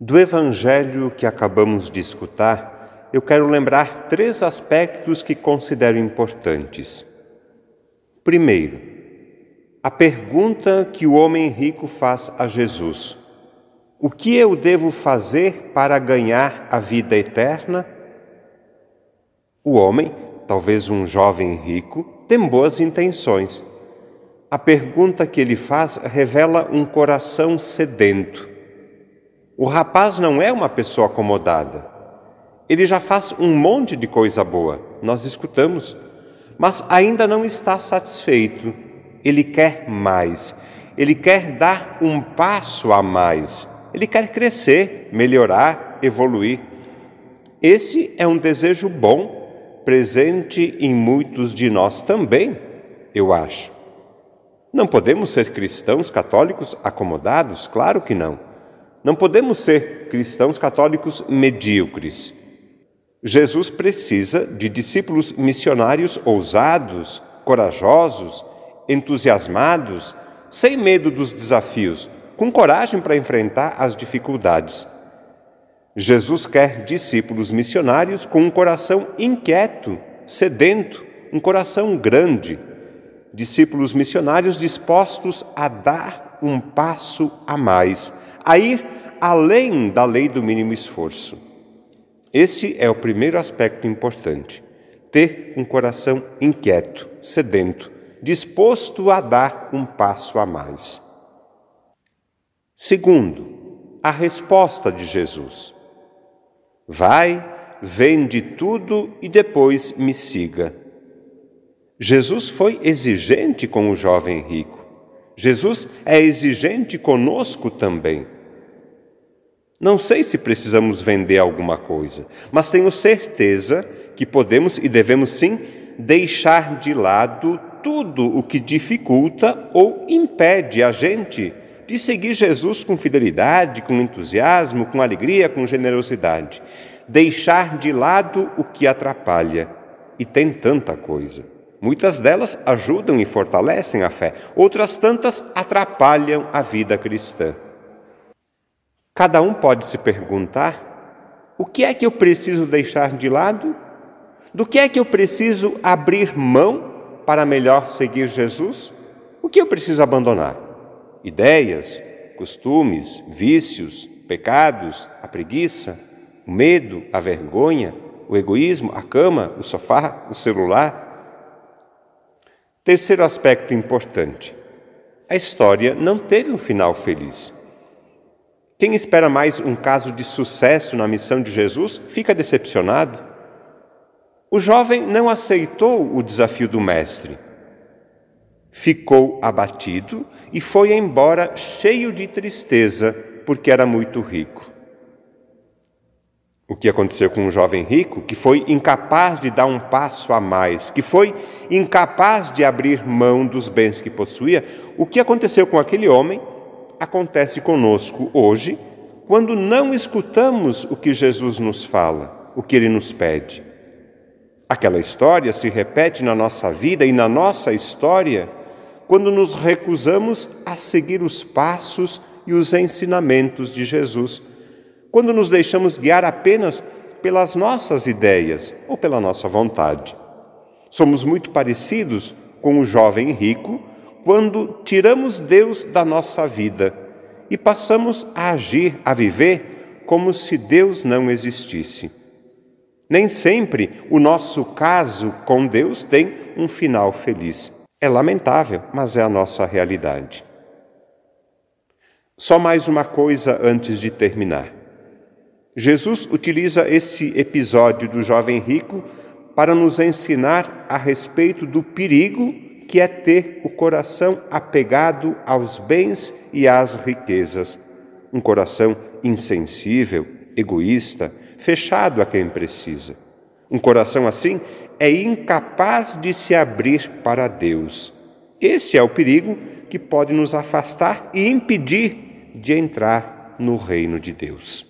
Do evangelho que acabamos de escutar, eu quero lembrar três aspectos que considero importantes. Primeiro, a pergunta que o homem rico faz a Jesus: O que eu devo fazer para ganhar a vida eterna? O homem, talvez um jovem rico, tem boas intenções. A pergunta que ele faz revela um coração sedento. O rapaz não é uma pessoa acomodada. Ele já faz um monte de coisa boa, nós escutamos, mas ainda não está satisfeito. Ele quer mais. Ele quer dar um passo a mais. Ele quer crescer, melhorar, evoluir. Esse é um desejo bom presente em muitos de nós também, eu acho. Não podemos ser cristãos católicos acomodados? Claro que não. Não podemos ser cristãos católicos medíocres. Jesus precisa de discípulos missionários ousados, corajosos, entusiasmados, sem medo dos desafios, com coragem para enfrentar as dificuldades. Jesus quer discípulos missionários com um coração inquieto, sedento, um coração grande. Discípulos missionários dispostos a dar um passo a mais, a ir além da lei do mínimo esforço. Esse é o primeiro aspecto importante. Ter um coração inquieto, sedento, disposto a dar um passo a mais. Segundo, a resposta de Jesus. Vai, vende tudo e depois me siga. Jesus foi exigente com o jovem rico. Jesus é exigente conosco também. Não sei se precisamos vender alguma coisa, mas tenho certeza que podemos e devemos sim deixar de lado tudo o que dificulta ou impede a gente de seguir Jesus com fidelidade, com entusiasmo, com alegria, com generosidade. Deixar de lado o que atrapalha. E tem tanta coisa. Muitas delas ajudam e fortalecem a fé, outras tantas atrapalham a vida cristã. Cada um pode se perguntar: o que é que eu preciso deixar de lado? Do que é que eu preciso abrir mão para melhor seguir Jesus? O que eu preciso abandonar? ideias, costumes, vícios, pecados, a preguiça, o medo, a vergonha, o egoísmo, a cama, o sofá, o celular. Terceiro aspecto importante: a história não teve um final feliz. Quem espera mais um caso de sucesso na missão de Jesus fica decepcionado. O jovem não aceitou o desafio do Mestre ficou abatido e foi embora cheio de tristeza, porque era muito rico. O que aconteceu com um jovem rico que foi incapaz de dar um passo a mais, que foi incapaz de abrir mão dos bens que possuía, o que aconteceu com aquele homem acontece conosco hoje, quando não escutamos o que Jesus nos fala, o que ele nos pede. Aquela história se repete na nossa vida e na nossa história quando nos recusamos a seguir os passos e os ensinamentos de Jesus, quando nos deixamos guiar apenas pelas nossas ideias ou pela nossa vontade. Somos muito parecidos com o jovem rico quando tiramos Deus da nossa vida e passamos a agir, a viver como se Deus não existisse. Nem sempre o nosso caso com Deus tem um final feliz. É lamentável, mas é a nossa realidade. Só mais uma coisa antes de terminar. Jesus utiliza esse episódio do jovem rico para nos ensinar a respeito do perigo que é ter o coração apegado aos bens e às riquezas. Um coração insensível, egoísta, fechado a quem precisa. Um coração assim é incapaz de se abrir para Deus. Esse é o perigo que pode nos afastar e impedir de entrar no reino de Deus.